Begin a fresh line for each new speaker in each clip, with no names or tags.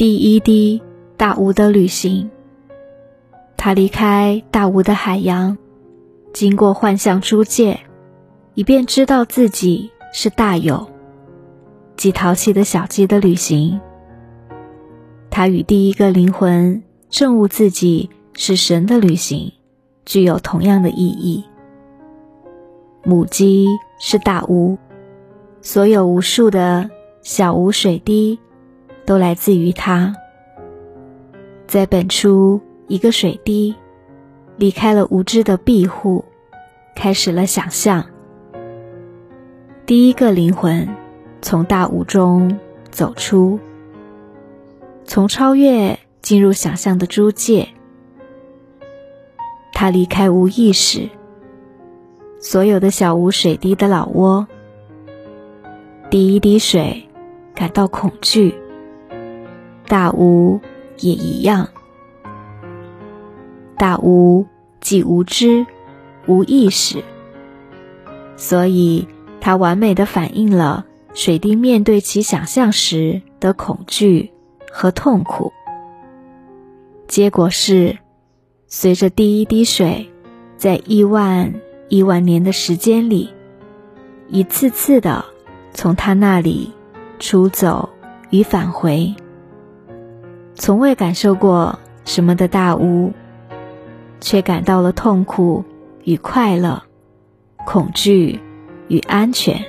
第一滴大无的旅行。他离开大无的海洋，经过幻象诸界，以便知道自己是大有，即淘气的小鸡的旅行。他与第一个灵魂证悟自己是神的旅行，具有同样的意义。母鸡是大无，所有无数的小无水滴。都来自于他，在本初，一个水滴离开了无知的庇护，开始了想象。第一个灵魂从大雾中走出，从超越进入想象的诸界。他离开无意识，所有的小无水滴的老窝。第一滴水感到恐惧。大无也一样，大无既无知、无意识，所以它完美的反映了水滴面对其想象时的恐惧和痛苦。结果是，随着第一滴水在亿万亿万年的时间里，一次次的从他那里出走与返回。从未感受过什么的大屋，却感到了痛苦与快乐，恐惧与安全。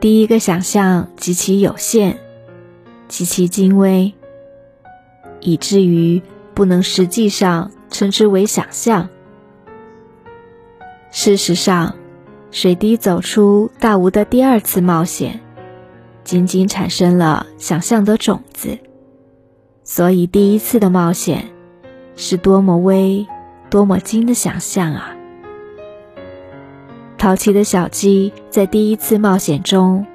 第一个想象极其有限，极其精微，以至于不能实际上称之为想象。事实上，水滴走出大屋的第二次冒险，仅仅产生了想象的种子。所以，第一次的冒险是多么微、多么精的想象啊！淘气的小鸡在第一次冒险中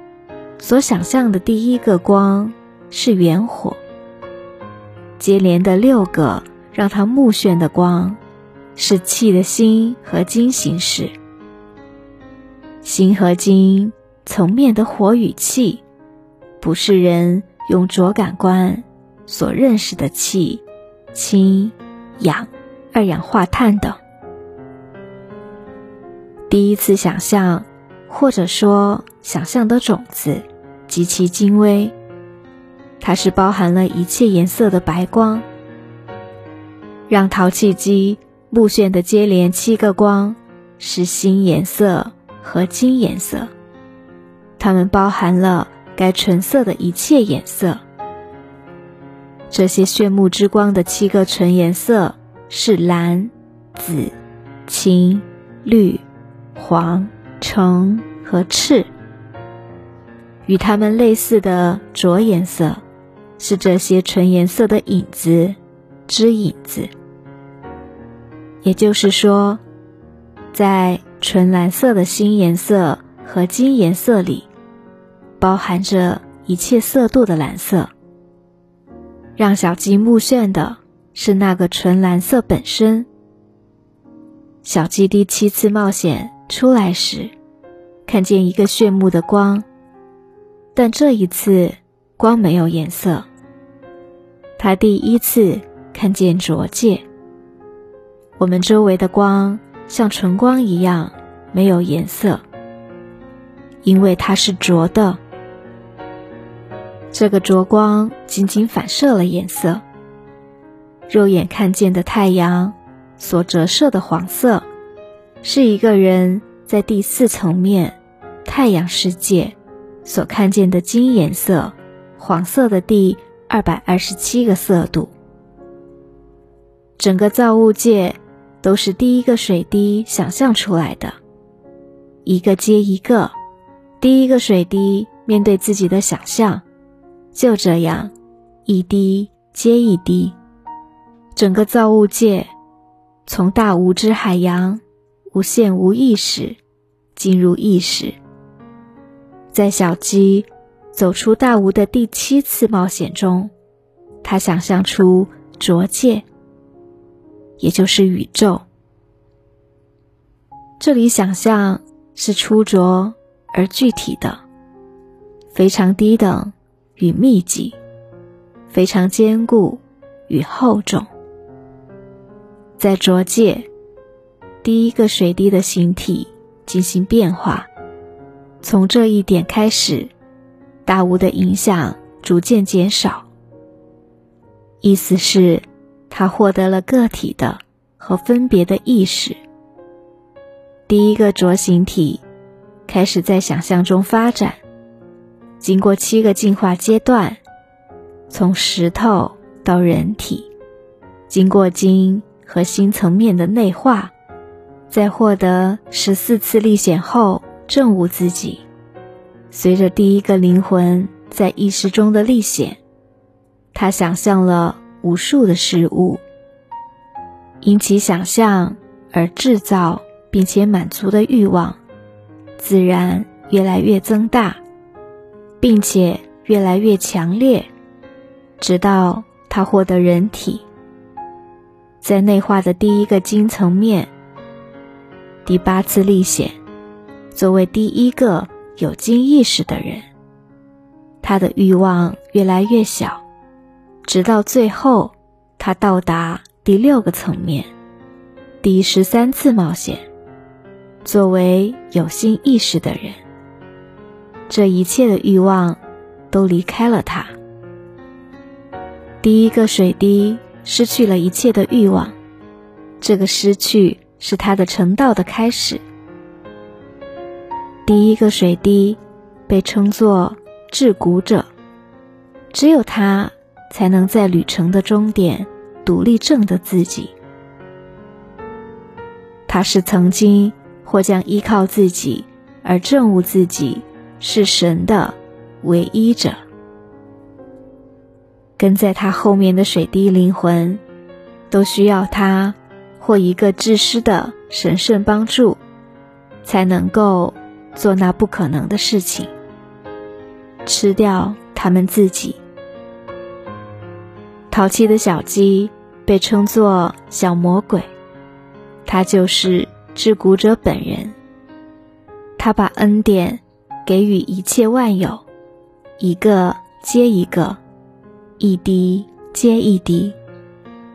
所想象的第一个光是圆火，接连的六个让它目眩的光是气的心和金形式。心和金层面的火与气，不是人用着感官。所认识的气、氢、氧、二氧化碳等，第一次想象，或者说想象的种子极其精微，它是包含了一切颜色的白光，让陶器机目眩的接连七个光是新颜色和金颜色，它们包含了该纯色的一切颜色。这些炫目之光的七个纯颜色是蓝、紫、青、绿、黄、橙和赤。与它们类似的浊颜色是这些纯颜色的影子之影子。也就是说，在纯蓝色的新颜色和金颜色里，包含着一切色度的蓝色。让小鸡目眩的是那个纯蓝色本身。小鸡第七次冒险出来时，看见一个炫目的光，但这一次光没有颜色。它第一次看见浊界。我们周围的光像纯光一样没有颜色，因为它是浊的。这个灼光仅仅反射了颜色。肉眼看见的太阳所折射的黄色，是一个人在第四层面太阳世界所看见的金颜色黄色的第二百二十七个色度。整个造物界都是第一个水滴想象出来的，一个接一个，第一个水滴面对自己的想象。就这样，一滴接一滴，整个造物界从大无知海洋、无限无意识进入意识。在小鸡走出大无的第七次冒险中，他想象出浊界，也就是宇宙。这里想象是出浊而具体的，非常低等。与密集，非常坚固与厚重。在浊界，第一个水滴的形体进行变化，从这一点开始，大雾的影响逐渐减少。意思是，他获得了个体的和分别的意识。第一个浊形体开始在想象中发展，经过七个进化阶段，从石头到人体，经过精和心层面的内化，在获得十四次历险后证悟自己。随着第一个灵魂在意识中的历险，他想象了无数的事物，因其想象而制造。并且满足的欲望，自然越来越增大，并且越来越强烈，直到他获得人体。在内化的第一个精层面，第八次历险，作为第一个有精意识的人，他的欲望越来越小，直到最后，他到达第六个层面，第十三次冒险。作为有心意识的人，这一切的欲望都离开了他。第一个水滴失去了一切的欲望，这个失去是他的成道的开始。第一个水滴被称作至古者，只有他才能在旅程的终点独立证的自己。他是曾经。或将依靠自己而证悟自己是神的唯一者。跟在他后面的水滴灵魂，都需要他或一个至师的神圣帮助，才能够做那不可能的事情，吃掉他们自己。淘气的小鸡被称作小魔鬼，它就是。至古者本人，他把恩典给予一切万有，一个接一个，一滴接一滴，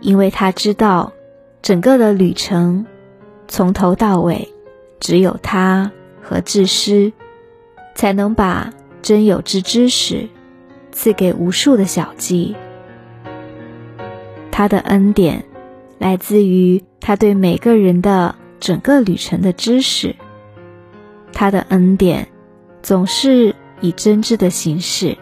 因为他知道整个的旅程从头到尾，只有他和智师才能把真有之知识赐给无数的小鸡。他的恩典来自于他对每个人的。整个旅程的知识，他的恩典总是以真挚的形式